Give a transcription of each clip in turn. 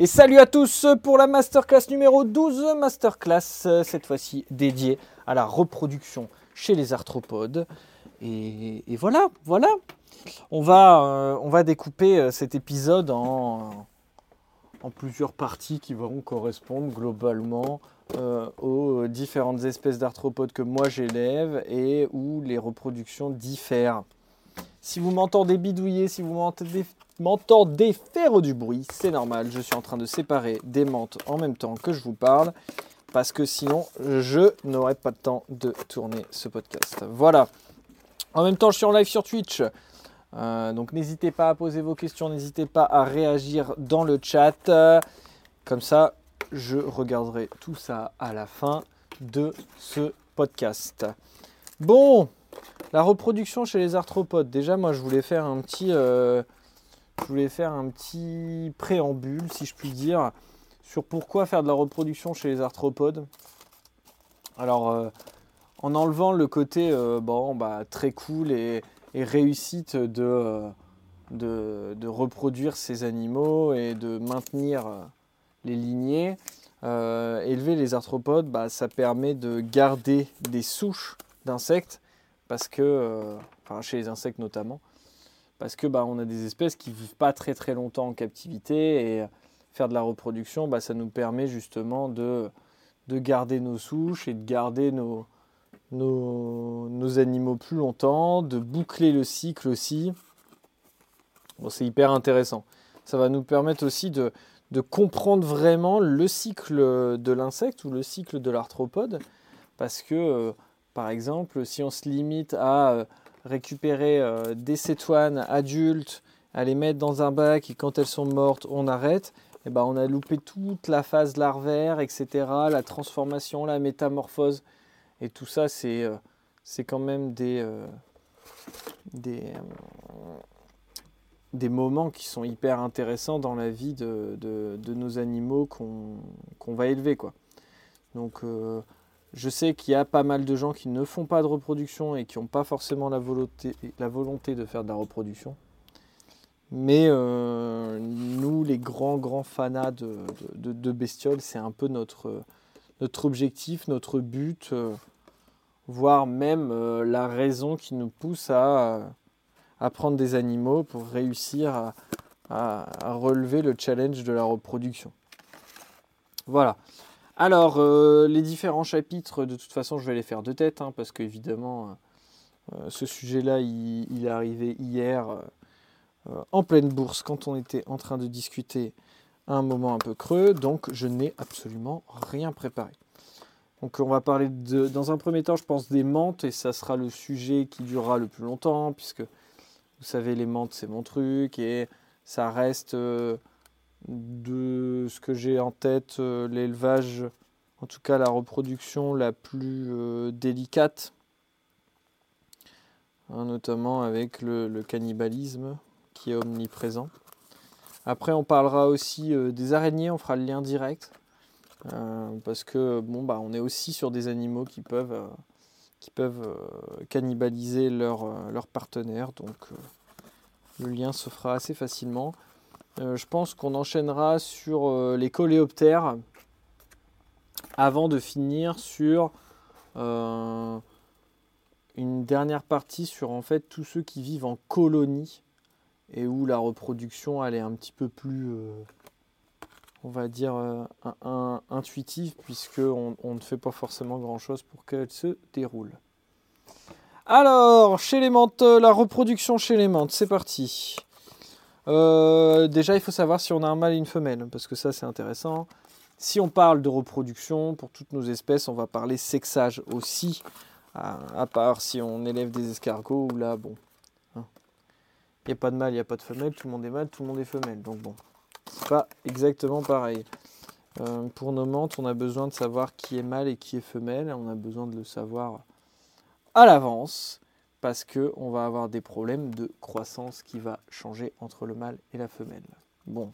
Et salut à tous pour la masterclass numéro 12, masterclass euh, cette fois-ci dédiée à la reproduction chez les arthropodes. Et, voilà, voilà. On va, euh, on va découper euh, cet épisode en, en, plusieurs parties qui vont correspondre globalement aux différentes espèces d'arthropodes que moi j'élève et où les reproductions diffèrent. Si vous m'entendez bidouiller, si vous m'entendez faire du bruit, c'est normal, je suis en train de séparer des menthes en même temps que je vous parle, parce que sinon je n'aurai pas le temps de tourner ce podcast. Voilà. En même temps, je suis en live sur Twitch. Euh, donc n'hésitez pas à poser vos questions, n'hésitez pas à réagir dans le chat. Comme ça, je regarderai tout ça à la fin de ce podcast. Bon, la reproduction chez les arthropodes. Déjà, moi, je voulais faire un petit, euh, je voulais faire un petit préambule, si je puis dire, sur pourquoi faire de la reproduction chez les arthropodes. Alors, euh, en enlevant le côté euh, bah, très cool et, réussite de, de, reproduire ces animaux et de maintenir les lignées, élever les arthropodes, bah, ça permet de garder des souches d'insectes parce que, euh, enfin chez les insectes notamment, parce que bah, on a des espèces qui vivent pas très très longtemps en captivité et faire de la reproduction, bah, ça nous permet justement de, de garder nos souches et de garder nos, nos, nos animaux plus longtemps, de boucler le cycle aussi. Bon, c'est hyper intéressant. Ça va nous permettre aussi de, de comprendre vraiment le cycle de l'insecte ou le cycle de l'arthropode, parce que euh, par exemple, si on se limite à euh, récupérer euh, des cétoines adultes, à les mettre dans un bac et quand elles sont mortes, on arrête, eh ben on a loupé toute la phase larvaire, etc., la transformation, la métamorphose. Et tout ça, c'est euh, quand même des, des, des, moments qui sont hyper intéressants dans la vie de, de, nos animaux qu'on va élever. Quoi. Donc, je sais qu'il y a pas mal de gens qui ne font pas de reproduction et qui n'ont pas forcément la volonté, de faire de la reproduction. Mais euh, nous, les grands, grands fanats de, bestioles, c'est un peu notre, objectif, notre but, euh, voire même euh, la raison qui nous pousse à, prendre des animaux pour réussir à relever le challenge de la reproduction. Voilà. Alors, euh, les différents chapitres, de toute façon, je vais les faire de tête, hein, parce qu'évidemment, euh, euh, ce sujet-là, il, est arrivé hier en pleine bourse, quand on était en train de discuter à un moment un peu creux, donc je n'ai absolument rien préparé. Donc on va parler de, dans un premier temps, je pense, des menthes, et ça sera le sujet qui durera le plus longtemps, puisque vous savez, les menthes, c'est mon truc, et ça reste de ce que j'ai en tête, euh, l'élevage, en tout cas la reproduction la plus euh, délicate, hein, notamment avec le, cannibalisme qui est omniprésent. Après, on parlera aussi euh, des araignées, on fera le lien direct, parce que bon, bah, on est aussi sur des animaux qui peuvent, qui peuvent cannibaliser leurs leur partenaires, donc le lien se fera assez facilement. Euh, je pense qu'on enchaînera sur euh, les coléoptères avant de finir sur euh, une dernière partie sur en fait tous ceux qui vivent en colonie et où la reproduction elle est un petit peu plus on va dire intuitive puisque on, ne fait pas forcément grand chose pour qu'elle se déroule. Alors, chez les menthes, la reproduction chez les menthes, c'est parti. Euh, déjà, il faut savoir si on a un mâle et une femelle, parce que ça, c'est intéressant. Si on parle de reproduction, pour toutes nos espèces, on va parler sexage aussi, à, part si on élève des escargots, ou là, bon, hein. il n'y a pas de mâle, il n'y a pas de femelle, tout le monde est mâle, tout le monde est femelle. Donc bon, c'est pas exactement pareil. Euh, pour nos menthes, on a besoin de savoir qui est mâle et qui est femelle, on a besoin de le savoir à l'avance parce qu'on va avoir des problèmes de croissance qui va changer entre le mâle et la femelle. Bon.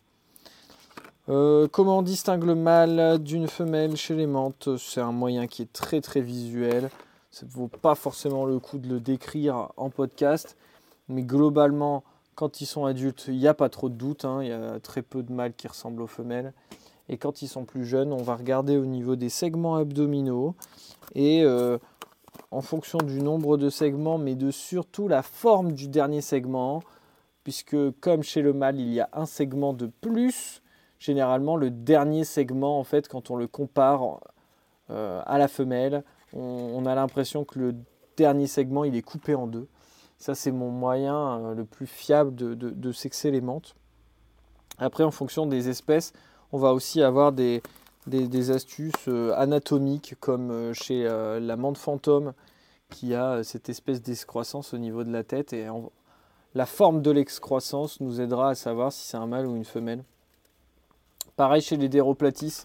Euh, comment on distingue le mâle d'une femelle chez les menthes C'est un moyen qui est très très visuel. Ça ne vaut pas forcément le coup de le décrire en podcast. Mais globalement, Quand ils sont adultes, il n'y a pas trop de doute, hein. il y a très peu de mâles qui ressemblent aux femelles. Et quand ils sont plus jeunes, on va regarder au niveau des segments abdominaux et euh, en fonction du nombre de segments, mais de surtout la forme du dernier segment, puisque comme chez le mâle, il y a un segment de plus, généralement le dernier segment, en fait, quand on le compare euh, à la femelle, on, a l'impression que le dernier segment, il est coupé en deux. Ça, c'est mon moyen euh, le plus fiable de, de sexer les menthes. Après, en fonction des espèces, on va aussi avoir des, astuces euh, anatomiques comme chez la menthe fantôme qui a cette espèce d'excroissance au niveau de la tête et la forme de l'excroissance nous aidera à savoir si c'est un mâle ou une femelle. Pareil chez les déroplatis,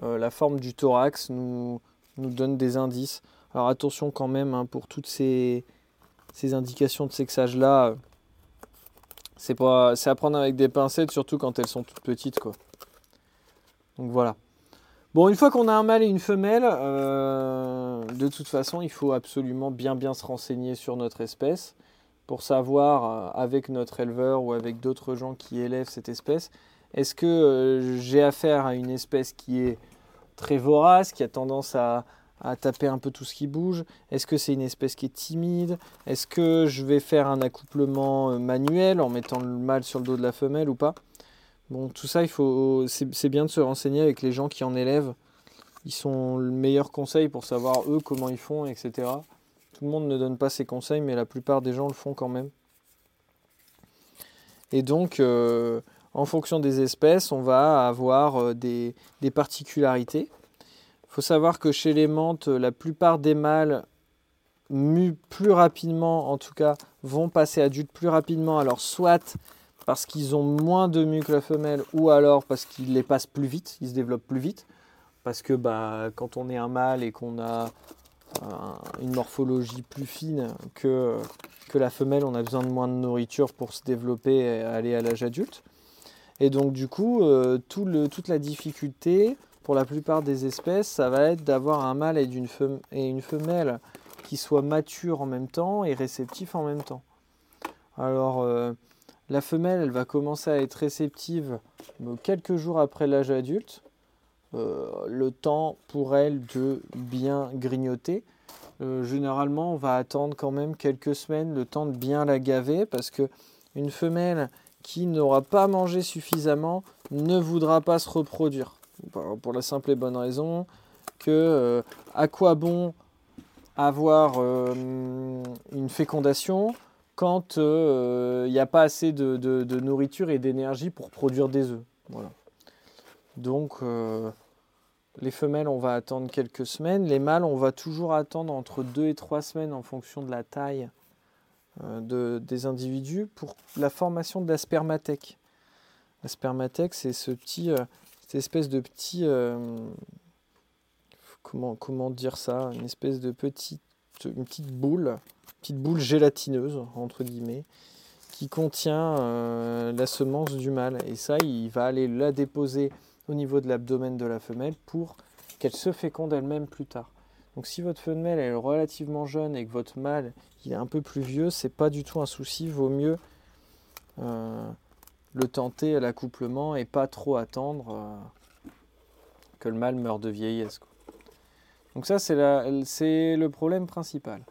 la forme du thorax nous, donne des indices. Alors attention quand même hein, pour toutes ces, indications de sexage là. C'est pas, c'est à prendre avec des pincettes, surtout quand elles sont toutes petites quoi. Donc voilà. Bon, une fois qu'on a un mâle et une femelle, euh, de toute façon, il faut absolument bien bien se renseigner sur notre espèce pour savoir euh, avec notre éleveur ou avec d'autres gens qui élèvent cette espèce, est-ce que euh, j'ai affaire à une espèce qui est très vorace, qui a tendance à, à taper un peu tout ce qui bouge? Est-ce que c'est une espèce qui est timide? Est-ce que je vais faire un accouplement manuel en mettant le mâle sur le dos de la femelle ou pas? Bon, tout ça, il faut, c'est bien de se renseigner avec les gens qui en élèvent. Ils sont le meilleur conseil pour savoir eux comment ils font, etc. Tout le monde ne donne pas ses conseils, mais la plupart des gens le font quand même. Et donc, euh, en fonction des espèces, on va avoir euh, des, des particularités. Il faut savoir que chez les menthes, la plupart des mâles muent plus rapidement, en tout cas, vont passer adultes plus rapidement. Alors, soit parce qu'ils ont moins de mues que la femelle ou alors parce qu'ils les passent plus vite, ils se développent plus vite. Parce que bah, quand on est un mâle et qu'on a une morphologie plus fine que, que la femelle, on a besoin de moins de nourriture pour se développer et aller à l'âge adulte. Et donc du coup, euh, toute la difficulté pour la plupart des espèces, ça va être d'avoir un mâle et, et une femelle qui soient matures en même temps et réceptifs en même temps. Alors, euh, la femelle, elle va commencer à être réceptive quelques jours après l'âge adulte. Euh, le temps pour elle de bien grignoter. Euh, généralement, on va attendre quand même quelques semaines le temps de bien la gaver parce que une femelle qui n'aura pas mangé suffisamment ne voudra pas se reproduire. Pour la simple et bonne raison que euh, à quoi bon avoir une fécondation quand il euh, n'y a pas assez de, nourriture et d'énergie pour produire des œufs. Voilà. Donc euh, les femelles, on va attendre quelques semaines. Les mâles, on va toujours attendre entre 2 et 3 semaines en fonction de la taille euh, des individus pour la formation de la spermathèque. La spermathèque, c'est ce petit, cette espèce de petit... comment, comment dire ça? Une espèce de petite, une petite boule petite boule gélatineuse, entre guillemets, qui contient euh, la semence du mâle. Et ça, il va aller la déposer au niveau de l'abdomen de la femelle pour qu'elle se féconde elle-même plus tard. Donc si votre femelle est relativement jeune et que votre mâle il est un peu plus vieux, c'est pas du tout un souci. Vaut mieux euh, le tenter à l'accouplement et pas trop attendre euh, que le mâle meure de vieillesse. Donc ça c'est le problème principal.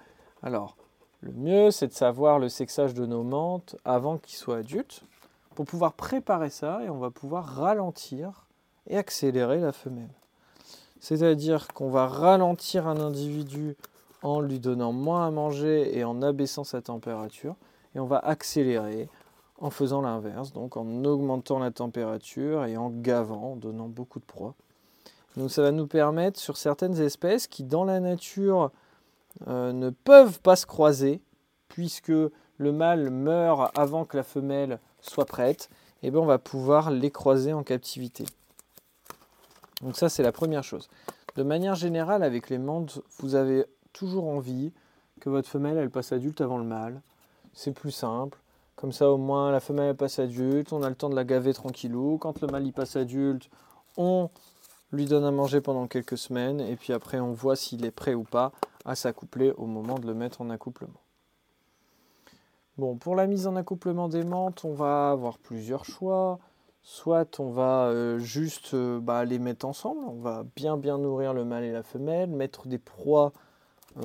Alors le mieux, c'est de savoir le sexage de nos menthes avant qu'ils soient adultes pour pouvoir préparer ça et on va pouvoir ralentir et accélérer la femelle. C'est-à-dire qu'on va ralentir un individu en lui donnant moins à manger et en abaissant sa température et on va accélérer en faisant l'inverse, donc en augmentant la température et en gavant, en donnant beaucoup de proie. Donc ça va nous permettre sur certaines espèces qui dans la nature euh, ne peuvent pas se croiser, puisque le mâle meurt avant que la femelle soit prête, et eh bien on va pouvoir les croiser en captivité. Donc ça c'est la première chose. De manière générale, avec les menthes, vous avez toujours envie que votre femelle elle passe adulte avant le mâle. C'est plus simple. Comme ça au moins la femelle passe adulte, on a le temps de la gaver tranquillou. Quand le mâle y passe adulte, on lui donne à manger pendant quelques semaines et puis après on voit s'il est prêt ou pas à s'accoupler au moment de le mettre en accouplement. Bon, pour la mise en accouplement des menthes, on va avoir plusieurs choix. Soit on va euh, juste euh, bah, les mettre ensemble, on va bien bien nourrir le mâle et la femelle, mettre des proies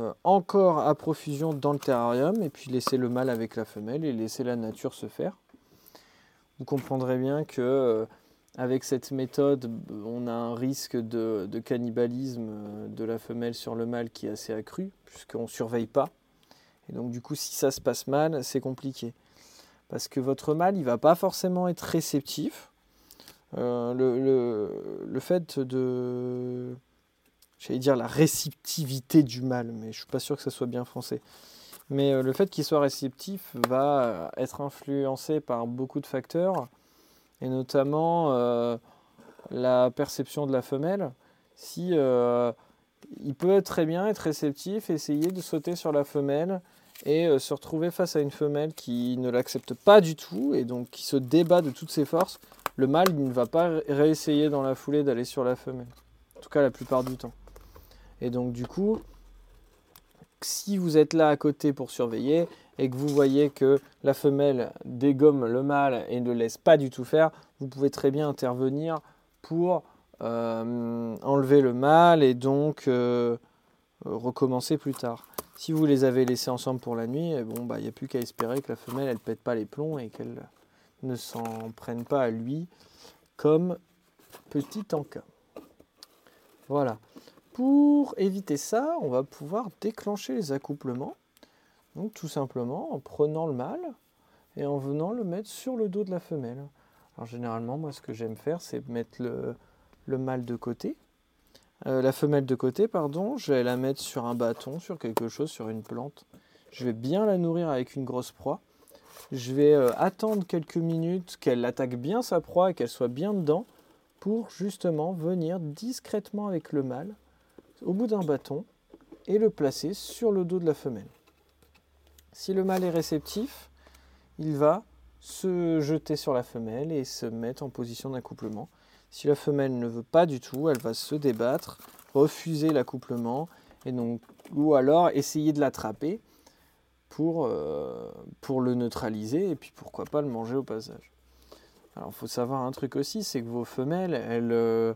euh, encore à profusion dans le terrarium et puis laisser le mâle avec la femelle et laisser la nature se faire. Vous comprendrez bien que avec cette méthode, on a un risque de, cannibalisme de la femelle sur le mâle qui est assez accru puisqu'on ne surveille pas. Et donc du coup, si ça se passe mal, c'est compliqué. Parce que votre mâle, il ne va pas forcément être réceptif euh, le, le, fait de. J'allais dire la réceptivité du mal, mais je ne suis pas sûr que ça soit bien français. Mais euh, le fait qu'il soit réceptif va être influencé par beaucoup de facteurs, et notamment euh, la perception de la femelle. Si il peut très bien être réceptif, essayer de sauter sur la femelle et se retrouver face à une femelle qui ne l'accepte pas du tout et donc qui se débat de toutes ses forces le mâle ne va pas réessayer dans la foulée d'aller sur la femelle. En tout cas la plupart du temps. Et donc du coup, si vous êtes là à côté pour surveiller et que vous voyez que la femelle dégomme le mâle et ne laisse pas du tout faire, vous pouvez très bien intervenir pour euh, enlever le mâle et donc euh, recommencer plus tard. Si vous les avez laissés ensemble pour la nuit, eh bon, bah, il n'y a plus qu'à espérer que la femelle elle pète pas les plombs et qu'elle ne s'en prennent pas à lui comme petit encas. Voilà. Pour éviter ça, on va pouvoir déclencher les accouplements. Donc tout simplement en prenant le mâle et en venant le mettre sur le dos de la femelle. Alors généralement, moi ce que j'aime faire, c'est mettre le, le mâle de côté. Euh, la femelle de côté, pardon, je vais la mettre sur un bâton, sur quelque chose, sur une plante. Je vais bien la nourrir avec une grosse proie. Je vais euh, attendre quelques minutes qu'elle attaque bien sa proie et qu'elle soit bien dedans pour justement venir discrètement avec le mâle au bout d'un bâton et le placer sur le dos de la femelle. Si le mâle est réceptif, il va se jeter sur la femelle et se mettre en position d'accouplement. Si la femelle ne veut pas du tout, elle va se débattre, refuser l'accouplement et donc ou alors essayer de l'attraper pour, euh, pour le neutraliser et puis pourquoi pas le manger au passage. Alors il faut savoir un truc aussi, c'est que vos femelles, elles euh,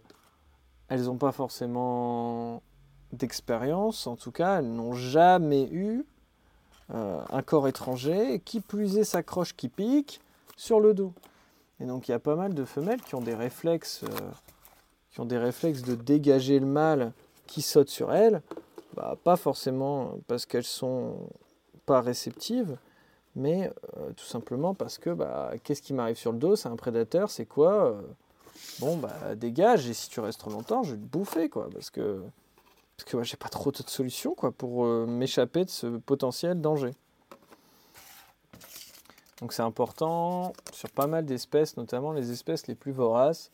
elles n'ont pas forcément d'expérience, en tout cas elles n'ont jamais eu euh, un corps étranger qui plus est s'accroche, qui pique sur le dos. Et donc il y a pas mal de femelles qui ont des réflexes, qui ont des réflexes de dégager le mâle qui saute sur elles, bah, pas forcément parce qu'elles sont pas réceptive, mais euh, tout simplement parce que bah, qu'est-ce qui m'arrive sur le dos? C'est un prédateur, c'est quoi? Euh, Bon, bah dégage, et si tu restes trop longtemps, je vais te bouffer, quoi, parce que, parce que j'ai pas trop de solutions quoi, pour euh, m'échapper de ce potentiel danger. Donc c'est important sur pas mal d'espèces, notamment les espèces les plus voraces.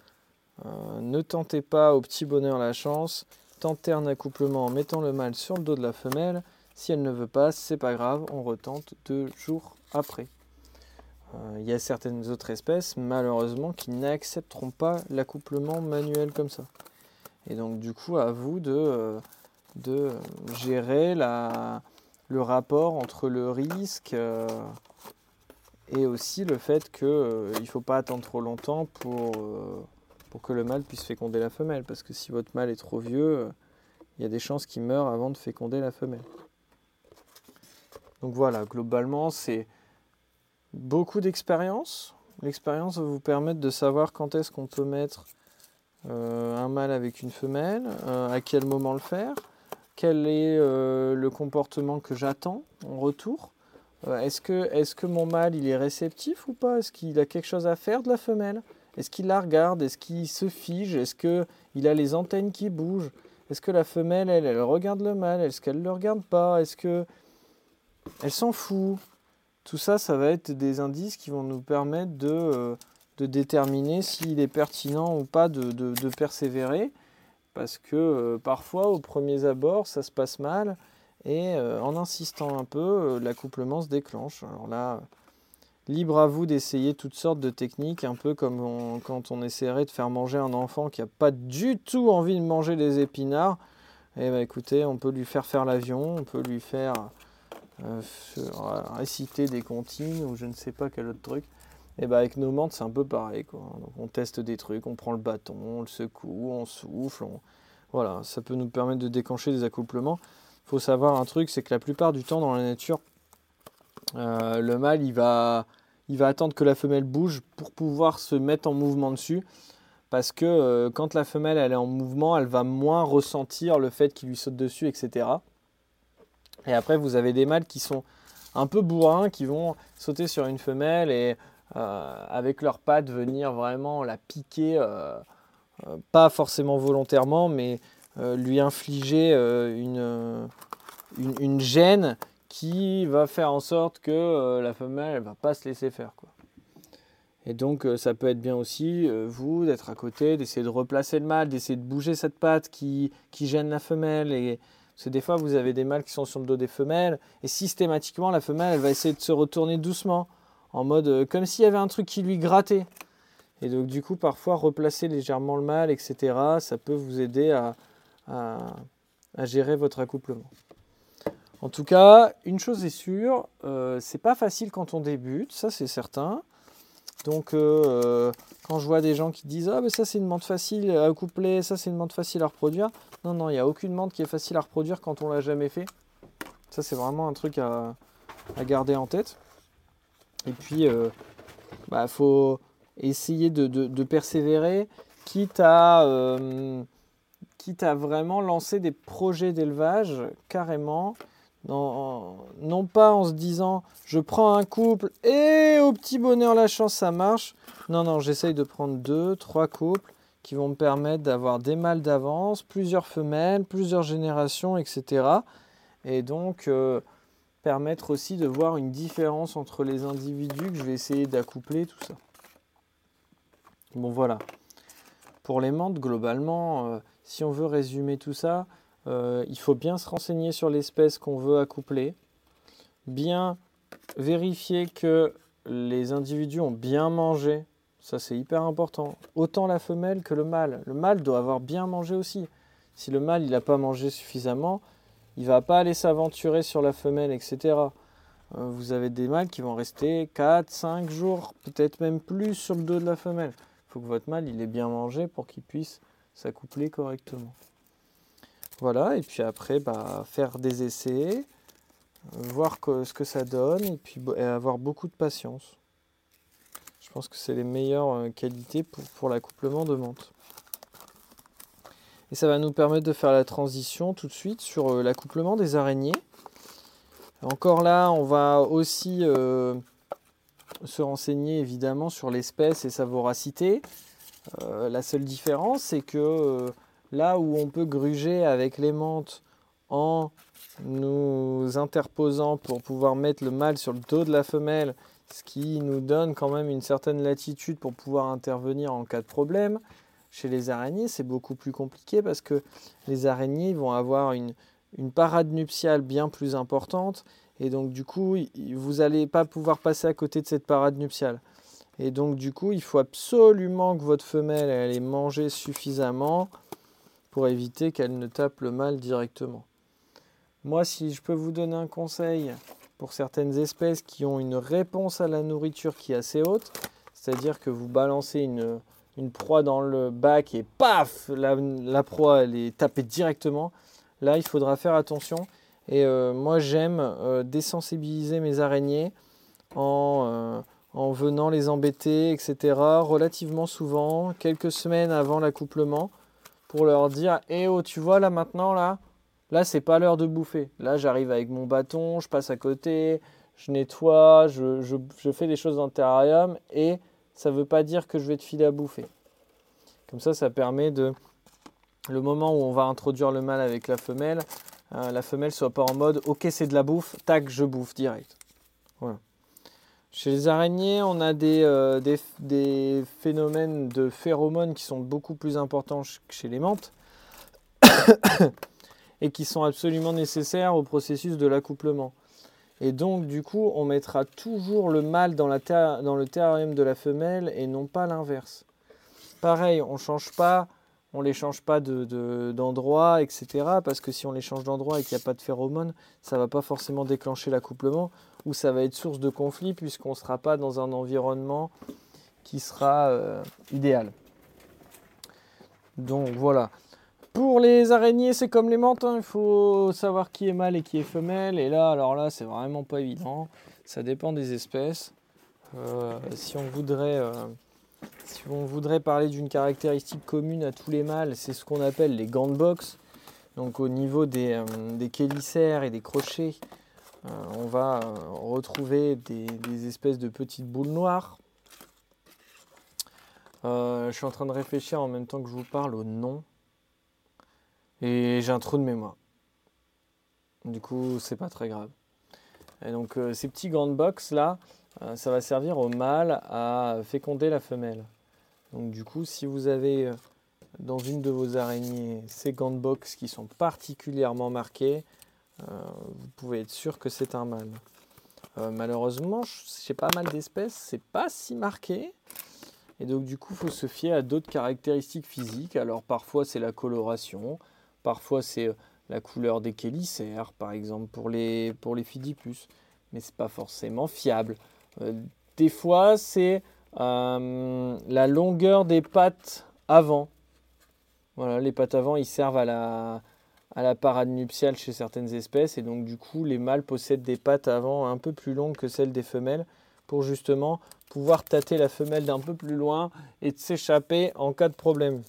ne tentez pas au petit bonheur la chance, tentez un accouplement en mettant le mâle sur le dos de la femelle si elle ne veut pas, c'est pas grave, on retente deux jours après. Euh, il y a certaines autres espèces, malheureusement, qui n'accepteront pas l'accouplement manuel comme ça. Et donc, du coup, à vous de, euh, de gérer la, le rapport entre le risque euh, et aussi le fait qu'il ne faut pas attendre trop longtemps pour, pour que le mâle puisse féconder la femelle. Parce que si votre mâle est trop vieux, il y a des chances qu'il meure avant de féconder la femelle. Donc voilà, globalement, c'est beaucoup d'expérience. L'expérience va vous permettre de savoir quand est-ce qu'on peut mettre euh, un mâle avec une femelle, euh, à quel moment le faire, quel est euh, le comportement que j'attends en retour? est-ce, que, est que mon mâle il est réceptif ou pas? Est-ce qu'il a quelque chose à faire de la femelle? Est-ce qu'il la regarde? Est-ce qu'il se fige? Est-ce qu'il a les antennes qui bougent? Est-ce que la femelle, elle, elle regarde le mâle? Est-ce qu'elle ne le regarde pas? Est-ce que elle s'en fout? Tout ça, ça va être des indices qui vont nous permettre de, euh, déterminer s'il est pertinent ou pas de, persévérer. Parce que euh, parfois, au premier abord, ça se passe mal. Et euh, en insistant un peu, l'accouplement se déclenche. Alors là, libre à vous d'essayer toutes sortes de techniques, un peu comme quand on essaierait de faire manger un enfant qui n'a pas du tout envie de manger des épinards. Eh bien écoutez, on peut lui faire faire l'avion, on peut lui faire réciter des comptines ou je ne sais pas quel autre truc. Et bah avec nos menthes, c'est un peu pareil. Quoi. on teste des trucs, on prend le bâton, on le secoue, on souffle. Voilà, ça peut nous permettre de déclencher des accouplements. Il faut savoir un truc, c'est que la plupart du temps dans la nature, euh, le mâle, il va, il va attendre que la femelle bouge pour pouvoir se mettre en mouvement dessus. Parce que euh, quand la femelle elle est en mouvement, elle va moins ressentir le fait qu'il lui saute dessus, etc. Et après, vous avez des mâles qui sont un peu bourrins, qui vont sauter sur une femelle et avec leurs pattes venir vraiment la piquer, euh, euh, pas forcément volontairement, mais lui infliger une, une, gêne qui va faire en sorte que la femelle ne va pas se laisser faire. Quoi. Et donc ça peut être bien aussi, vous, d'être à côté, d'essayer de replacer le mâle, d'essayer de bouger cette patte qui, qui gêne la femelle. Et, parce que des fois, vous avez des mâles qui sont sur le dos des femelles, et systématiquement, la femelle, elle va essayer de se retourner doucement en mode euh, comme s'il y avait un truc qui lui grattait. Et donc du coup, parfois, replacer légèrement le mâle, etc., ça peut vous aider à, gérer votre accouplement. En tout cas, une chose est sûre, euh, c'est pas facile quand on débute, ça c'est certain. Donc euh, quand je vois des gens qui disent ah mais ça c'est une menthe facile à accoupler, ça c'est une menthe facile à reproduire, non non il n'y a aucune menthe qui est facile à reproduire quand on l'a jamais fait. Ça c'est vraiment un truc à garder en tête. Et puis, il euh, bah, faut essayer de, persévérer, quitte à, euh, quitte à vraiment lancer des projets d'élevage carrément. non pas en se disant je prends un couple et au petit bonheur la chance ça marche. Non, non, j'essaye de prendre deux, trois couples qui vont me permettre d'avoir des mâles d'avance, plusieurs femelles, plusieurs générations, etc. Et donc, euh, permettre aussi de voir une différence entre les individus que je vais essayer d'accoupler, tout ça. Bon voilà. Pour les menthes, globalement, euh, si on veut résumer tout ça, euh, il faut bien se renseigner sur l'espèce qu'on veut accoupler, bien vérifier que les individus ont bien mangé, ça c'est hyper important, autant la femelle que le mâle. Le mâle doit avoir bien mangé aussi. Si le mâle il n'a pas mangé suffisamment, il va pas aller s'aventurer sur la femelle, etc. Euh, vous avez des mâles qui vont rester 4, 5 jours, peut-être même plus sur le dos de la femelle. Il faut que votre mâle il ait bien mangé pour qu'il puisse s'accoupler correctement. Voilà, et puis après, bah, faire des essais, voir ce que ça donne, et puis avoir beaucoup de patience. Je pense que c'est les meilleures euh, qualités pour, pour l'accouplement de menthe. Et ça va nous permettre de faire la transition tout de suite sur euh, l'accouplement des araignées. Encore là, on va aussi euh, se renseigner évidemment sur l'espèce et sa voracité. Euh, la seule différence, c'est que là où on peut gruger avec les menthes en nous interposant pour pouvoir mettre le mâle sur le dos de la femelle, ce qui nous donne quand même une certaine latitude pour pouvoir intervenir en cas de problème, chez les araignées, c'est beaucoup plus compliqué parce que les araignées vont avoir une, parade nuptiale bien plus importante et donc du coup, vous n'allez pas pouvoir passer à côté de cette parade nuptiale. Et donc du coup, il faut absolument que votre femelle elle ait mangé suffisamment pour éviter qu'elle ne tape le mâle directement. Moi, si je peux vous donner un conseil pour certaines espèces qui ont une réponse à la nourriture qui est assez haute, c'est-à-dire que vous balancez une, une proie dans le bac et paf, la, proie elle est tapée directement. Là, il faudra faire attention. Et euh, moi, j'aime euh, désensibiliser mes araignées en, euh, en, venant les embêter, etc. relativement souvent, quelques semaines avant l'accouplement, pour leur dire Eh oh, tu vois là maintenant, là, là, c'est pas l'heure de bouffer. Là, j'arrive avec mon bâton, je passe à côté, je nettoie, je, je, je fais des choses dans le terrarium et ça ne veut pas dire que je vais te filer à bouffer. Comme ça, ça permet de, le moment où on va introduire le mâle avec la femelle, euh, la femelle soit pas en mode ok c'est de la bouffe, tac je bouffe direct. Voilà. Chez les araignées, on a des, euh, des, des, phénomènes de phéromones qui sont beaucoup plus importants que chez les menthes et qui sont absolument nécessaires au processus de l'accouplement. Et donc, du coup, on mettra toujours le mâle dans, le terrarium de la femelle et non pas l'inverse. Pareil, on ne change pas on les change pas d'endroit, de, etc. Parce que si on les change d'endroit et qu'il n'y a pas de phéromones, ça va pas forcément déclencher l'accouplement ou ça va être source de conflit puisqu'on ne sera pas dans un environnement qui sera euh, idéal. Donc voilà. Pour les araignées, c'est comme les menthes, hein. il faut savoir qui est mâle et qui est femelle. Et là, alors là, c'est vraiment pas évident. Ça dépend des espèces. Euh, si on voudrait euh, si on voudrait parler d'une caractéristique commune à tous les mâles, c'est ce qu'on appelle les gants de boxe. Donc au niveau des, euh, chélicères et des crochets, euh, on va retrouver des, espèces de petites boules noires. je suis en train de réfléchir en même temps que je vous parle au nom. Et j'ai un trou de mémoire. Du coup, c'est pas très grave. Et donc ces petits gants de boxe là, ça va servir au mâle à féconder la femelle. Donc du coup, si vous avez euh, dans une de vos araignées ces gants de box qui sont particulièrement marqués, euh, vous pouvez être sûr que c'est un mâle. Euh, malheureusement, chez pas mal d'espèces, c'est pas si marqué. Et donc du coup, il faut se fier à d'autres caractéristiques physiques. Alors parfois c'est la coloration, parfois c'est la couleur des chélicères, par exemple pour les, pour les fidipus. Mais c'est pas forcément fiable. des fois, c'est euh, la longueur des pattes avant. Voilà, les pattes avant, ils servent à la, à la parade nuptiale chez certaines espèces. Et donc, du coup, les mâles possèdent des pattes avant un peu plus longues que celles des femelles pour justement pouvoir tâter la femelle d'un peu plus loin et s'échapper en cas de problème.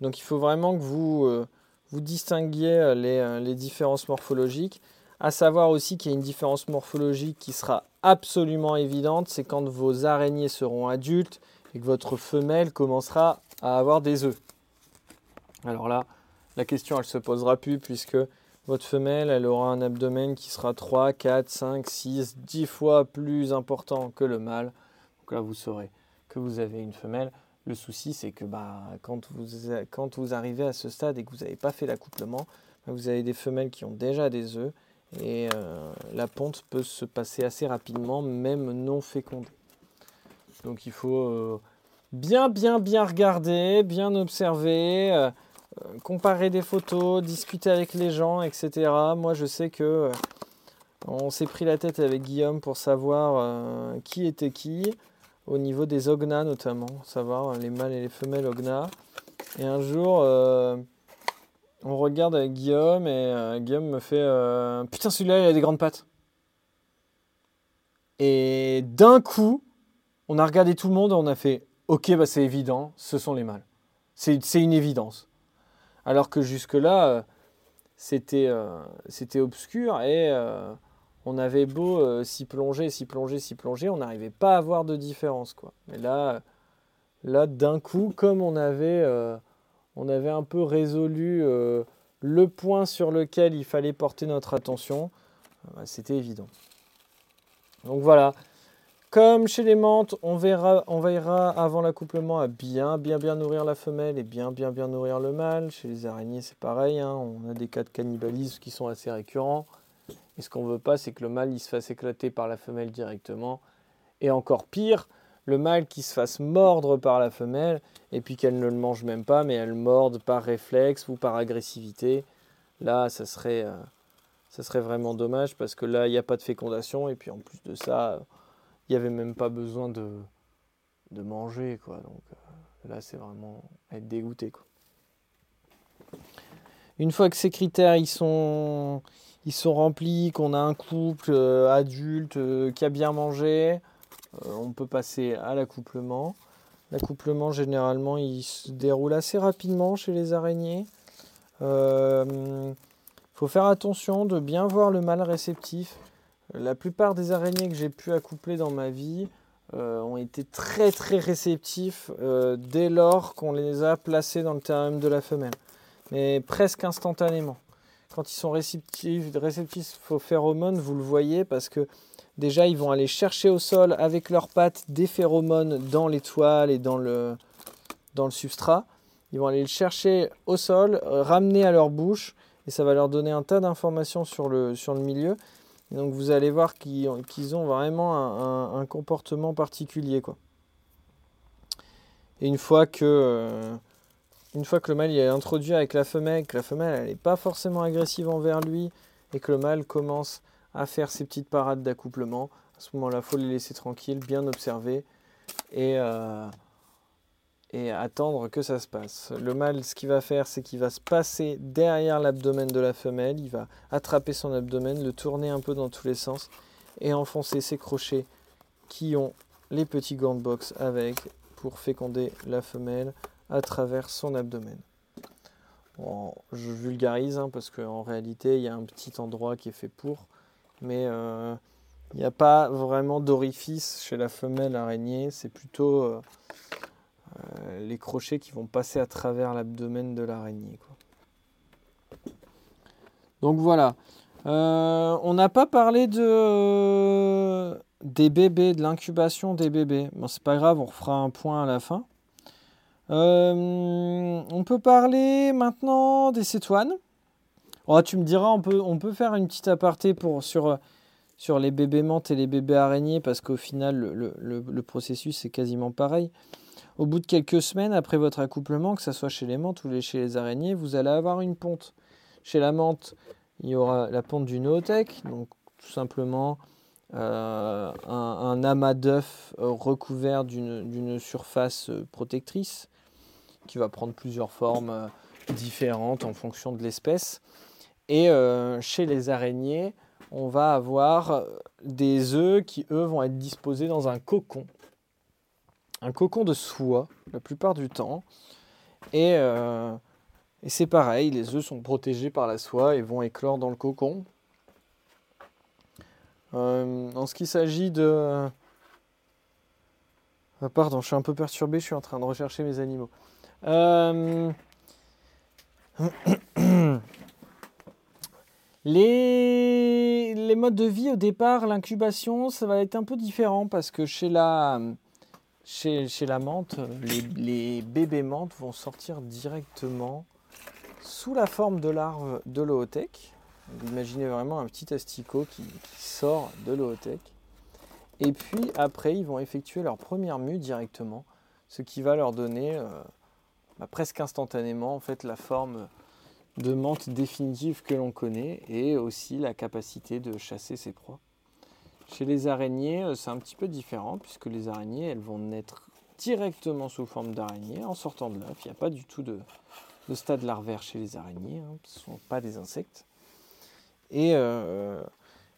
Donc, il faut vraiment que vous, euh, vous distinguiez euh, les, les différences morphologiques. À savoir aussi qu'il y a une différence morphologique qui sera absolument évidente, c'est quand vos araignées seront adultes et que votre femelle commencera à avoir des œufs. Alors là, la question elle se posera plus puisque votre femelle elle aura un abdomen qui sera 3, 4, 5, 6, 10 fois plus important que le mâle. Donc là vous saurez que vous avez une femelle. Le souci c'est que bah, quand, vous, arrivez à ce stade et que vous n'avez pas fait l'accouplement, bah, vous avez des femelles qui ont déjà des œufs et euh, la ponte peut se passer assez rapidement, même non fécondée. Donc il faut euh, bien, bien, bien regarder, bien observer, euh, comparer des photos, discuter avec les gens, etc. Moi, je sais que on s'est pris la tête avec Guillaume pour savoir qui était qui, au niveau des ognas notamment, savoir les mâles et les femelles ognas. Et un jour, on regarde avec Guillaume et euh, Guillaume me fait euh, Putain, celui-là, il a des grandes pattes. Et d'un coup, on a regardé tout le monde et on a fait Ok, bah c'est évident, ce sont les mâles. C'est une évidence. Alors que jusque-là, euh, c'était obscur et on avait beau s'y plonger, s'y plonger, s'y plonger, on n'arrivait pas à voir de différence. Quoi. Mais là, là d'un coup, comme on avait on avait un peu résolu euh, le point sur lequel il fallait porter notre attention. Euh, bah, c'était évident. Donc voilà. Comme chez les menthes, on veillera avant l'accouplement à bien, bien, bien nourrir la femelle et bien, bien, bien nourrir le mâle. Chez les araignées, c'est pareil. Hein. On a des cas de cannibalisme qui sont assez récurrents. Et ce qu'on veut pas, c'est que le mâle il se fasse éclater par la femelle directement. Et encore pire, le mâle qui se fasse mordre par la femelle et puis qu'elle ne le mange même pas, mais elle morde par réflexe ou par agressivité. Là, ça serait, euh, ça serait vraiment dommage parce que là, il n'y a pas de fécondation et puis en plus de ça, il n'y avait même pas besoin de, de manger. Quoi. Donc euh, là, c'est vraiment être dégoûté. Quoi. Une fois que ces critères ils sont, ils sont remplis, qu'on a un couple euh, adulte qui a bien mangé, euh, on peut passer à l'accouplement. L'accouplement, généralement, il se déroule assez rapidement chez les araignées. Il euh, faut faire attention de bien voir le mâle réceptif. La plupart des araignées que j'ai pu accoupler dans ma vie euh, ont été très très réceptifs dès lors qu'on les a placés dans le terrain de la femelle. Mais presque instantanément. Quand ils sont réceptifs, réceptifs aux phéromones, vous le voyez parce que Déjà, ils vont aller chercher au sol avec leurs pattes des phéromones dans les toiles et dans le, dans le substrat. Ils vont aller le chercher au sol, ramener à leur bouche, et ça va leur donner un tas d'informations sur le, sur le milieu. donc vous allez voir qu'ils ont vraiment un, comportement particulier. Quoi. Et une fois que, euh, une fois que le mâle est introduit avec la femelle, que la femelle n'est pas forcément agressive envers lui, et que le mâle commence à faire ses petites parades d'accouplement, à ce moment-là, il faut les laisser tranquilles, bien observer et, euh, et attendre que ça se passe. Le mâle, ce qu'il va faire, c'est qu'il va se passer derrière l'abdomen de la femelle, il va attraper son abdomen, le tourner un peu dans tous les sens et enfoncer ses crochets qui ont les petits gants de boxe avec pour féconder la femelle à travers son abdomen. je vulgarise hein, parce qu'en réalité, il y a un petit endroit qui est fait pour, mais euh, il n'y a pas vraiment d'orifice chez la femelle araignée, c'est plutôt euh, euh, les crochets qui vont passer à travers l'abdomen de l'araignée. Donc voilà. on n'a pas parlé de des bébés, de l'incubation des bébés. Bon, c'est pas grave, on refera un point à la fin. Euh, on peut parler maintenant des cétoines. Oh, tu me diras, on peut, on peut faire une petite aparté pour, sur, sur les bébés menthes et les bébés araignées parce qu'au final, le, processus est quasiment pareil. Au bout de quelques semaines après votre accouplement, que ce soit chez les menthes ou chez les araignées, vous allez avoir une ponte. Chez la menthe, il y aura la ponte du nootech, donc tout simplement euh, un, amas d'œufs euh, recouvert d'une surface protectrice qui va prendre plusieurs formes différentes en fonction de l'espèce. Et chez les araignées, on va avoir des œufs qui, eux, vont être disposés dans un cocon. Un cocon de soie, la plupart du temps. Et, c'est pareil, les œufs sont protégés par la soie et vont éclore dans le cocon. Euh, en ce qui s'agit de... Ah, pardon, je suis un peu perturbé, je suis en train de rechercher mes animaux. Euh, les... modes de vie au départ, l'incubation, ça va être un peu différent parce que chez la, chez, la menthe, les, bébés menthes vont sortir directement sous la forme de larves de l'ootech. Imaginez vraiment un petit asticot qui, sort de l'ootech. Et puis après, ils vont effectuer leur première mue directement, ce qui va leur donner euh, bah, presque instantanément en fait la forme de menthe définitive que l'on connaît et aussi la capacité de chasser ses proies. Chez les araignées, euh, c'est un petit peu différent puisque les araignées, elles vont naître directement sous forme d'araignée en sortant de l'œuf. Il n'y a pas du tout de, stade larvaire chez les araignées, hein, ce ne sont pas des insectes. Euh,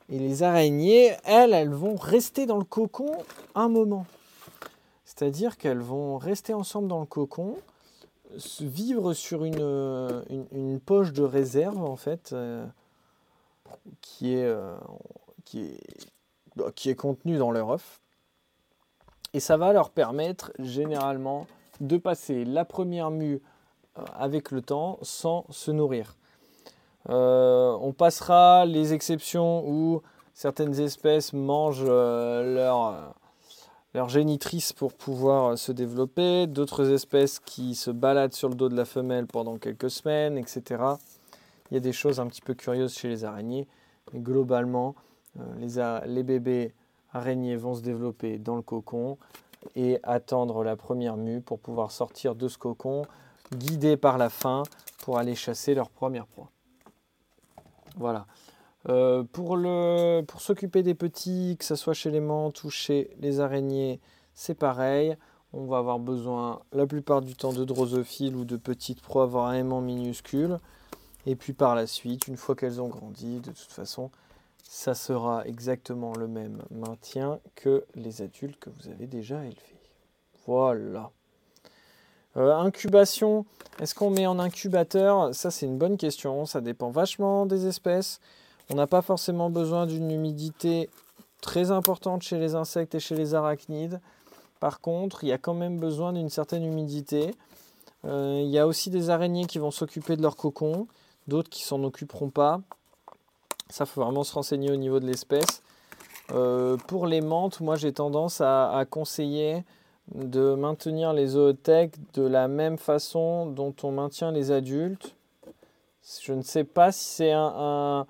et, les araignées, elles, elles vont rester dans le cocon un moment. C'est-à-dire qu'elles vont rester ensemble dans le cocon, vivre sur une, une, poche de réserve, en fait, euh, qui, est, euh, qui, est, bah, qui est contenue dans leur œuf. Et ça va leur permettre généralement de passer la première mue avec le temps sans se nourrir. Euh, on passera les exceptions où certaines espèces mangent euh, leur, leur génitrice pour pouvoir se développer, d'autres espèces qui se baladent sur le dos de la femelle pendant quelques semaines, etc. Il y a des choses un petit peu curieuses chez les araignées, mais globalement, euh, les, les bébés araignées vont se développer dans le cocon et attendre la première mue pour pouvoir sortir de ce cocon, guidés par la faim pour aller chasser leur première proie. Voilà. Euh, pour pour s'occuper des petits, que ce soit chez les menthes ou chez les araignées, c'est pareil. On va avoir besoin la plupart du temps de drosophiles ou de petites proies vraiment minuscules. Et puis par la suite, une fois qu'elles ont grandi, de toute façon, ça sera exactement le même maintien que les adultes que vous avez déjà élevés. Voilà. Euh, incubation, est-ce qu'on met en incubateur? Ça, c'est une bonne question. Ça dépend vachement des espèces. On n'a pas forcément besoin d'une humidité très importante chez les insectes et chez les arachnides. Par contre, il y a quand même besoin d'une certaine humidité. Euh, il y a aussi des araignées qui vont s'occuper de leur cocon, d'autres qui s'en occuperont pas. Ça, faut vraiment se renseigner au niveau de l'espèce. Euh, pour les menthes, moi j'ai tendance à conseiller de maintenir les zootech de la même façon dont on maintient les adultes. Je ne sais pas si c'est un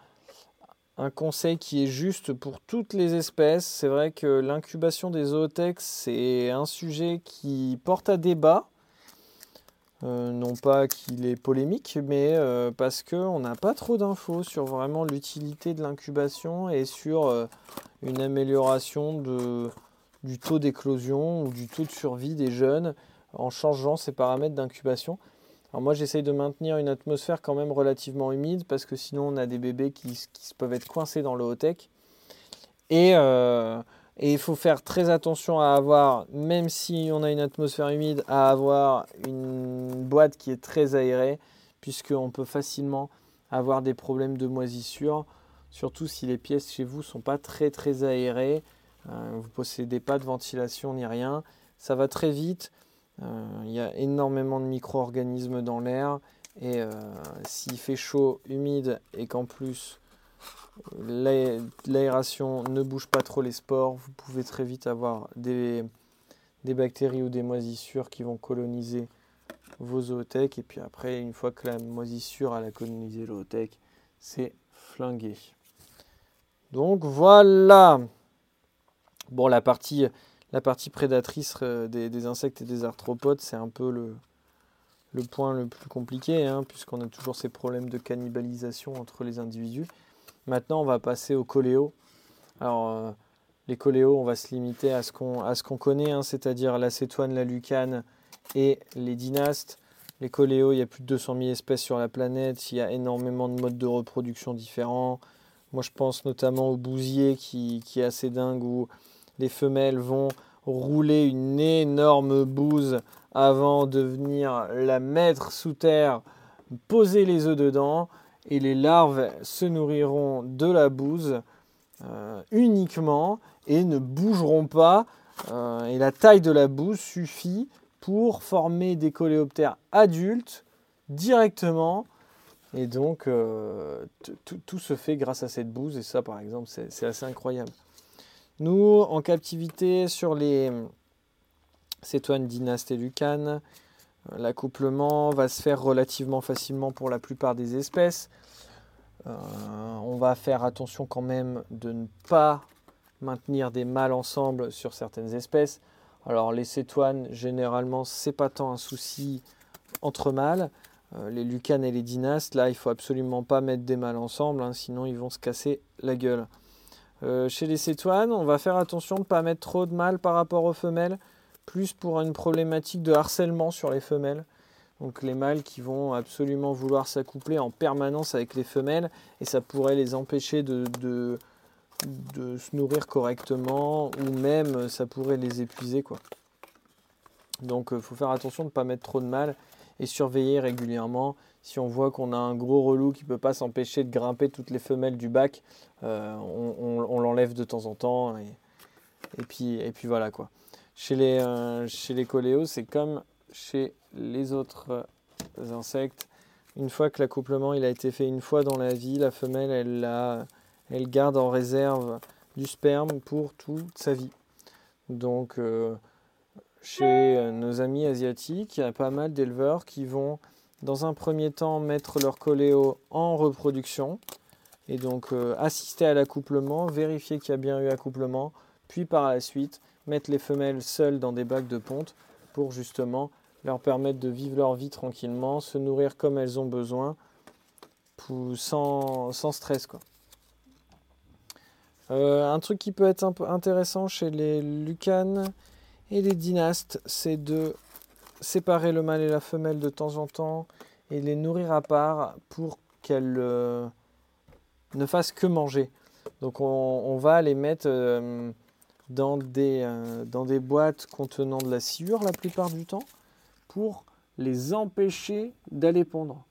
conseil qui est juste pour toutes les espèces. C'est vrai que l'incubation des zootex, c'est un sujet qui porte à débat. Euh, non pas qu'il est polémique, mais euh, parce qu'on n'a pas trop d'infos sur vraiment l'utilité de l'incubation et sur euh, une amélioration du taux d'éclosion ou du taux de survie des jeunes en changeant ces paramètres d'incubation. Alors moi j'essaye de maintenir une atmosphère quand même relativement humide parce que sinon on a des bébés qui, peuvent être coincés dans le haut-tech. Et, et il faut faire très attention à avoir, même si on a une atmosphère humide, à avoir une boîte qui est très aérée, puisqu'on peut facilement avoir des problèmes de moisissure, surtout si les pièces chez vous ne sont pas très très aérées, euh, vous ne possédez pas de ventilation ni rien, ça va très vite, euh, il y a énormément de micro-organismes dans l'air, et euh, s'il fait chaud, humide, et qu'en plus l'aération ne bouge pas trop les spores, vous pouvez très vite avoir des, bactéries ou des moisissures qui vont coloniser vos zoothèques. Et puis après, une fois que la moisissure a colonisé l'ootech, c'est flingué. Donc voilà. Bon, la partie, la partie prédatrice euh, des, insectes et des arthropodes, c'est un peu le, point le plus compliqué, hein, puisqu'on a toujours ces problèmes de cannibalisation entre les individus. Maintenant, on va passer aux coléos. Alors, euh, les coléos, on va se limiter à ce qu'on connaît, hein, c'est-à-dire la cétoine, la lucane et les dynastes. Les coléos, il y a plus de 200 000 espèces sur la planète, il y a énormément de modes de reproduction différents. Moi, je pense notamment au bousier qui, est assez dingue, les femelles vont rouler une énorme bouse avant de venir la mettre sous terre, poser les œufs dedans et les larves se nourriront de la bouse euh, uniquement et ne bougeront pas. Euh, et la taille de la bouse suffit pour former des coléoptères adultes directement. Et donc, euh, tout se fait grâce à cette bouse. Et ça, par exemple, c'est assez incroyable. Nous, en captivité sur les cétoines dynastes et lucanes, L'accouplement va se faire relativement facilement pour la plupart des espèces. Euh, on va faire attention quand même de ne pas maintenir des mâles ensemble sur certaines espèces. Alors les cétoines, généralement, c'est pas tant un souci entre mâles. Euh, les lucanes et les dynastes, là, il faut absolument pas mettre des mâles ensemble, hein, sinon ils vont se casser la gueule. Euh, chez les cétoines, on va faire attention de ne pas mettre trop de mâles par rapport aux femelles plus pour une problématique de harcèlement sur les femelles. Donc les mâles qui vont absolument vouloir s'accoupler en permanence avec les femelles et ça pourrait les empêcher de, se nourrir correctement ou même ça pourrait les épuiser. quoi. Donc il euh, faut faire attention de ne pas mettre trop de mâles et surveiller régulièrement. Si on voit qu'on a un gros relou qui ne peut pas s'empêcher de grimper toutes les femelles du bac, euh, on, l'enlève de temps en temps et, puis, voilà quoi. Chez les, euh, chez les coléos, c'est comme chez les autres insectes. Une fois que l'accouplement a été fait une fois dans la vie, la femelle elle garde en réserve du sperme pour toute sa vie. Donc euh, chez nos amis asiatiques, il y a pas mal d'éleveurs qui vont dans un premier temps mettre leur coléo en reproduction et donc assister à l'accouplement, vérifier qu'il y a bien eu accouplement, puis par la suite mettre les femelles seules dans des bacs de ponte pour justement leur permettre de vivre leur vie tranquillement, se nourrir comme elles ont besoin, sans, stress. Euh, un truc qui peut être intéressant chez les lucanes et les dynastes, c'est de séparer le mâle et la femelle de temps en temps et les nourrir à part pour qu'elles euh, ne fassent que manger. Donc on, va les mettre... Euh, dans des, euh, dans des boîtes contenant de la sciure la plupart du temps pour les empêcher d'aller pondre.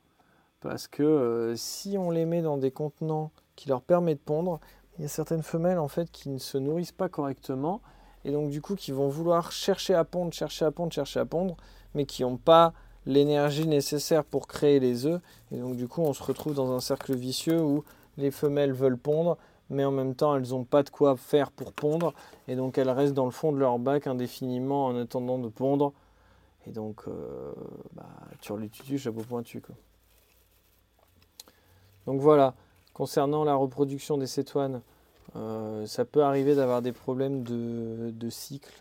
Parce que si on les met dans des contenants qui leur permettent de pondre, il y a certaines femelles en fait qui ne se nourrissent pas correctement et donc du coup qui vont vouloir chercher à pondre, chercher à pondre, chercher à pondre, mais qui n'ont pas l'énergie nécessaire pour créer les œufs. Et donc du coup on se retrouve dans un cercle vicieux où les femelles veulent pondre, mais en même temps elles n'ont pas de quoi faire pour pondre, et donc elles restent dans le fond de leur bac indéfiniment en attendant de pondre. Et donc, euh, bah, tu tutu, chapeau pointu. Donc voilà, concernant la reproduction des cétoines, euh, ça peut arriver d'avoir des problèmes de, cycle.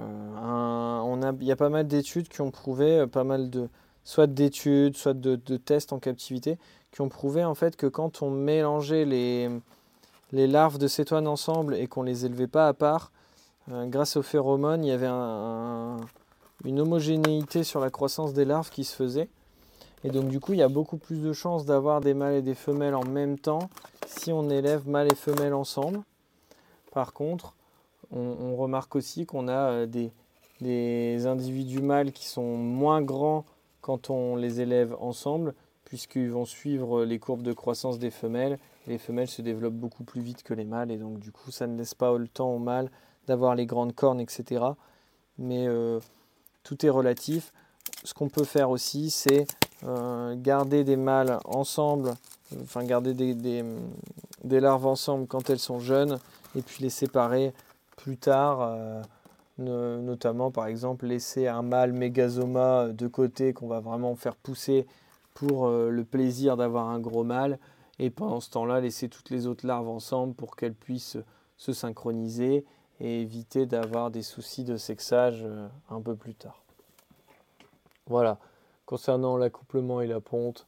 Euh, il y a pas mal d'études qui ont prouvé, pas mal de, soit d'études, soit de, tests en captivité, qui ont prouvé en fait que quand on mélangeait les, larves de cétoines ensemble et qu'on les élevait pas à part, grâce aux phéromones, il y avait une homogénéité sur la croissance des larves qui se faisait. Et donc du coup, il y a beaucoup plus de chances d'avoir des mâles et des femelles en même temps si on élève mâles et femelles ensemble. Par contre, on, remarque aussi qu'on a euh, des, des, individus mâles qui sont moins grands quand on les élève ensemble, puisqu'ils vont suivre les courbes de croissance des femelles. Les femelles se développent beaucoup plus vite que les mâles, et donc du coup, ça ne laisse pas le temps aux mâles d'avoir les grandes cornes, etc. Mais euh, tout est relatif. Ce qu'on peut faire aussi, c'est euh, garder des mâles ensemble, enfin garder des, larves ensemble quand elles sont jeunes, et puis les séparer plus tard, euh, notamment par exemple laisser un mâle mégasoma de côté qu'on va vraiment faire pousser pour euh, le plaisir d'avoir un gros mâle, et pendant ce temps-là laisser toutes les autres larves ensemble pour qu'elles puissent se synchroniser et éviter d'avoir des soucis de sexage un peu plus tard. Voilà. Concernant l'accouplement et la ponte,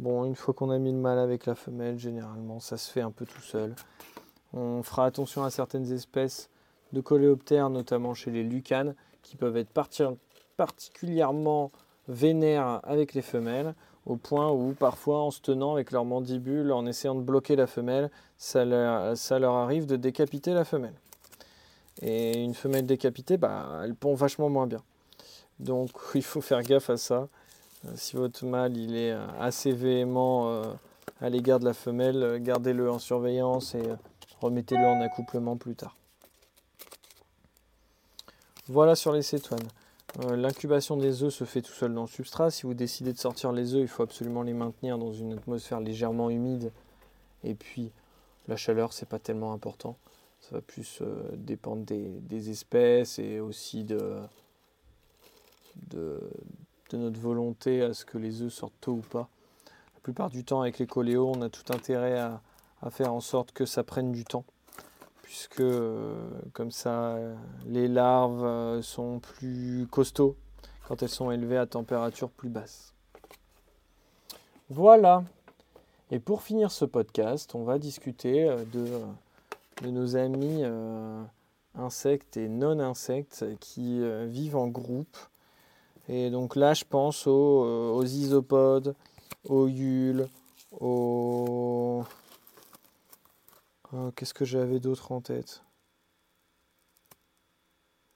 bon, une fois qu'on a mis le mâle avec la femelle, généralement, ça se fait un peu tout seul. On fera attention à certaines espèces de coléoptères, notamment chez les lucanes, qui peuvent être particulièrement vénères avec les femelles, au point où parfois en se tenant avec leur mandibule, en essayant de bloquer la femelle, ça leur, arrive de décapiter la femelle. Et une femelle décapitée, bah, elle pond vachement moins bien. Donc il faut faire gaffe à ça. Euh, si votre mâle il est euh, assez véhément euh, à l'égard de la femelle, gardez-le en surveillance et remettez-le en accouplement plus tard. Voilà sur les cétoines. L'incubation des œufs se fait tout seul dans le substrat. Si vous décidez de sortir les œufs, il faut absolument les maintenir dans une atmosphère légèrement humide. Et puis, la chaleur, c'est pas tellement important. Ça va plus dépendre des, espèces et aussi de, de, de notre volonté à ce que les œufs sortent tôt ou pas. La plupart du temps, avec les coléos, on a tout intérêt à, faire en sorte que ça prenne du temps, puisque euh, comme ça, les larves euh, sont plus costauds quand elles sont élevées à température plus basse. Voilà. Et pour finir ce podcast, on va discuter euh, de nos amis insectes et non-insectes qui vivent en groupe et donc là, je pense aux, euh, aux isopodes, aux yules, aux... Oh, qu'est-ce que j'avais d'autre en tête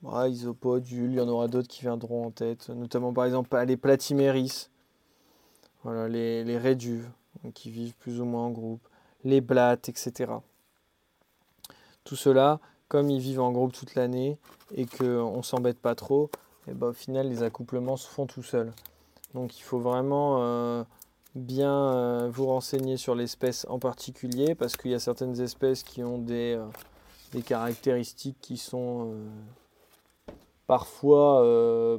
ah, Isopodes, yules, il y en aura d'autres qui viendront en tête. Notamment par exemple les platyméris, voilà, les, les réduves, qui vivent plus ou moins en groupe, les blattes, etc. Tout cela, comme ils vivent en groupe toute l'année et qu'on ne s'embête pas trop, et bah, au final, les accouplements se font tout seuls. Donc il faut vraiment euh, bien euh, vous renseigner sur l'espèce en particulier parce qu'il y a certaines espèces qui ont des, euh, des caractéristiques qui sont parfois,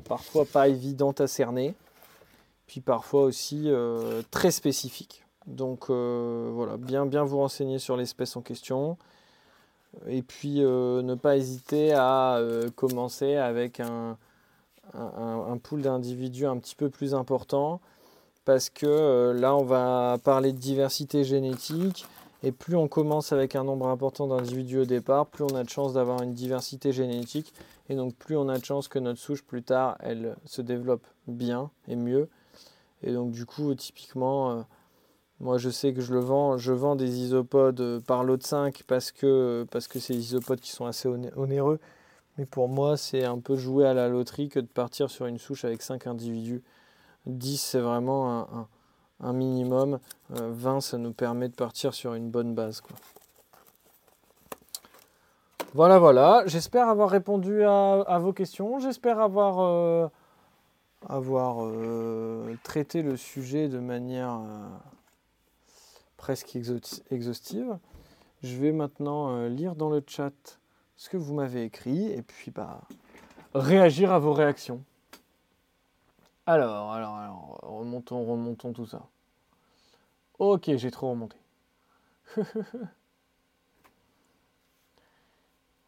parfois pas évidentes à cerner, puis parfois aussi très spécifiques. Donc voilà, bien, bien vous renseigner sur l'espèce en question. Et puis ne pas hésiter à commencer avec un, un, pool d'individus un petit peu plus important parce que euh, là on va parler de diversité génétique et plus on commence avec un nombre important d'individus au départ, plus on a de chances d'avoir une diversité génétique et donc plus on a de chances que notre souche plus tard elle se développe bien et mieux. Et donc du coup typiquement euh, moi je sais que je le vends, je vends des isopodes par lot de 5 parce que parce que c'est des isopodes qui sont assez onéreux mais pour moi, c'est un peu jouer à la loterie que de partir sur une souche avec 5 individus. 10, c'est vraiment un, minimum. 20, euh, ça nous permet de partir sur une bonne base. Voilà, voilà. J'espère avoir répondu à, vos questions. J'espère avoir, euh, avoir euh, traité le sujet de manière presque exhaustive. Je vais maintenant lire dans le chat ce que vous m'avez écrit et puis bah, réagir à vos réactions. Alors, alors, alors, remontons, remontons tout ça. Ok, j'ai trop remonté.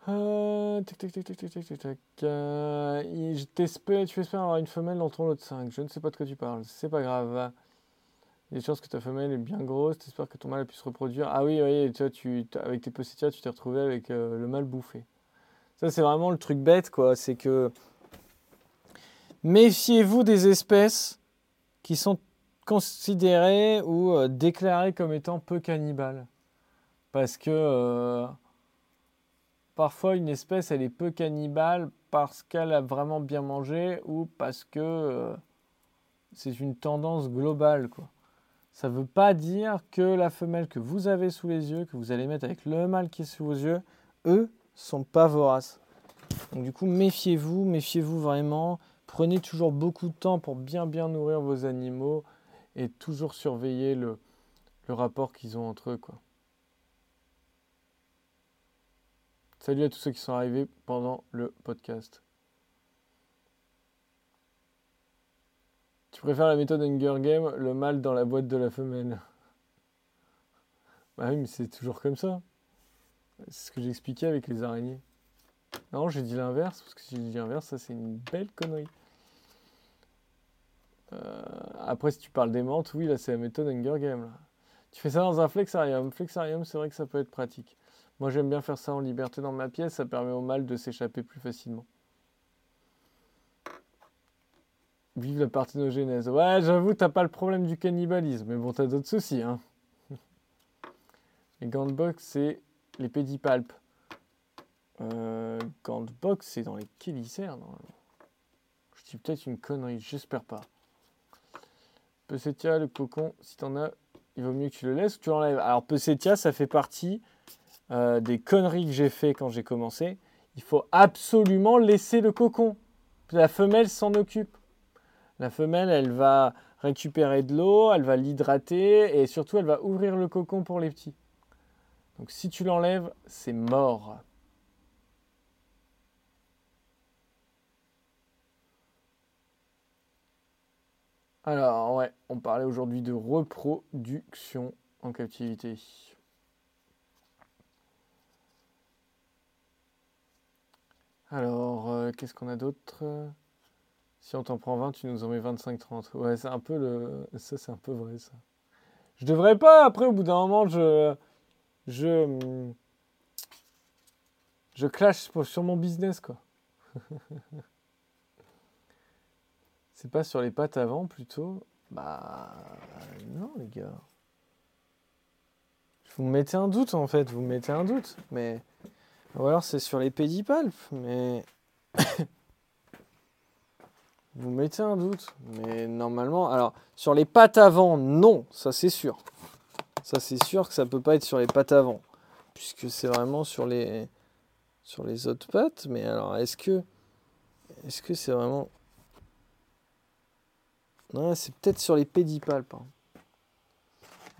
Euh. Euh, tu espères avoir une femelle dans ton lot de 5. Je ne sais pas de quoi tu parles. C'est pas grave. Il y a des chances que ta femelle est bien grosse. T'espères que ton mâle puisse se reproduire. Ah oui, oui, tu vois, tu, avec tes possétias, tu t'es retrouvé avec euh, le mâle bouffé. Ça, c'est vraiment le truc bête, quoi. C'est que méfiez-vous des espèces qui sont considérées ou euh, déclarées comme étant peu cannibales. Parce que euh, parfois, une espèce, elle est peu cannibale parce qu'elle a vraiment bien mangé ou parce que c'est une tendance globale, quoi. Ça ne veut pas dire que la femelle que vous avez sous les yeux, que vous allez mettre avec le mâle qui est sous vos yeux, eux sont pas voraces. Donc du coup, méfiez-vous, méfiez-vous vraiment. Prenez toujours beaucoup de temps pour bien bien nourrir vos animaux et toujours surveiller le, le rapport qu'ils ont entre eux. Salut à tous ceux qui sont arrivés pendant le podcast. Tu préfères la méthode Hunger Game, le mâle dans la boîte de la femelle? Bah oui, mais c'est toujours comme ça. C'est ce que j'expliquais avec les araignées. Non, j'ai dit l'inverse, parce que si j'ai dit l'inverse, ça c'est une belle connerie. Euh, après, si tu parles des menthes, oui, là c'est la méthode Hunger Game. là. Tu fais ça dans un flexarium. Flexarium, c'est vrai que ça peut être pratique. Moi, j'aime bien faire ça en liberté dans ma pièce, ça permet au mâle de s'échapper plus facilement. Vive la parthénogénèse. Ouais, j'avoue, t'as pas le problème du cannibalisme, mais bon, t'as d'autres soucis, hein. Les boxe, c'est les pédipalpes. Euh, boxe, c'est dans les chélicères. Je dis peut-être une connerie, j'espère pas. Pessetia, le cocon, si t'en as, il vaut mieux que tu le laisses ou tu l'enlèves. Alors, Pessetia, ça fait partie euh, des conneries que j'ai fait quand j'ai commencé. Il faut absolument laisser le cocon. La femelle s'en occupe. La femelle, elle va récupérer de l'eau, elle va l'hydrater et surtout, elle va ouvrir le cocon pour les petits. Donc, si tu l'enlèves, c'est mort. Alors, ouais, on parlait aujourd'hui de reproduction en captivité. Alors, euh, qu'est-ce qu'on a d'autre? Si on t'en prend 20, tu nous en mets 25-30. Ouais, c'est un peu le... Ça, c'est un peu vrai, ça. Je devrais pas, après, au bout d'un moment, je... Je... Je clash sur mon business, quoi. C'est pas sur les pattes avant, plutôt? Bah... Non, les gars. Vous me mettez un doute, en fait. Vous me mettez un doute. Mais... Ou alors c'est sur les pédipalpes, mais... Vous mettez un doute, mais normalement... Alors, sur les pattes avant, non, ça c'est sûr. Ça c'est sûr que ça peut pas être sur les pattes avant, puisque c'est vraiment sur les... sur les autres pattes, mais alors est-ce que... Est-ce que c'est vraiment... Non, c'est peut-être sur les pédipalpes. hein.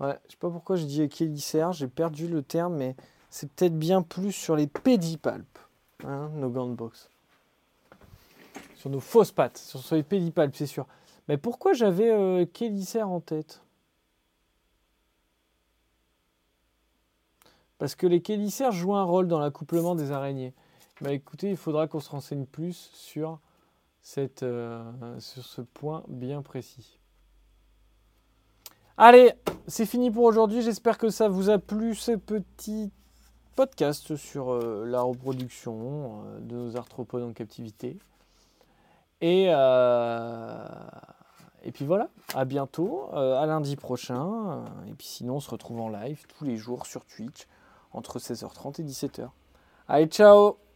Ouais, je sais pas pourquoi je dis chélicère, j'ai perdu le terme, mais c'est peut-être bien plus sur les pédipalpes, hein, nos gants de boxe. Sur nos fausses pattes, sur, les pédipalpes, c'est sûr. Mais pourquoi j'avais euh, en tête? Parce que les chélicères jouent un rôle dans l'accouplement des araignées. Bah écoutez, il faudra qu'on se renseigne plus sur, cette, euh, sur ce point bien précis. Allez, c'est fini pour aujourd'hui. J'espère que ça vous a plu ce petit podcast sur euh, la reproduction euh, de nos arthropodes en captivité. Et, euh, et puis voilà, à bientôt, euh, à lundi prochain. Et puis sinon, on se retrouve en live tous les jours sur Twitch entre 16h30 et 17h. Allez, ciao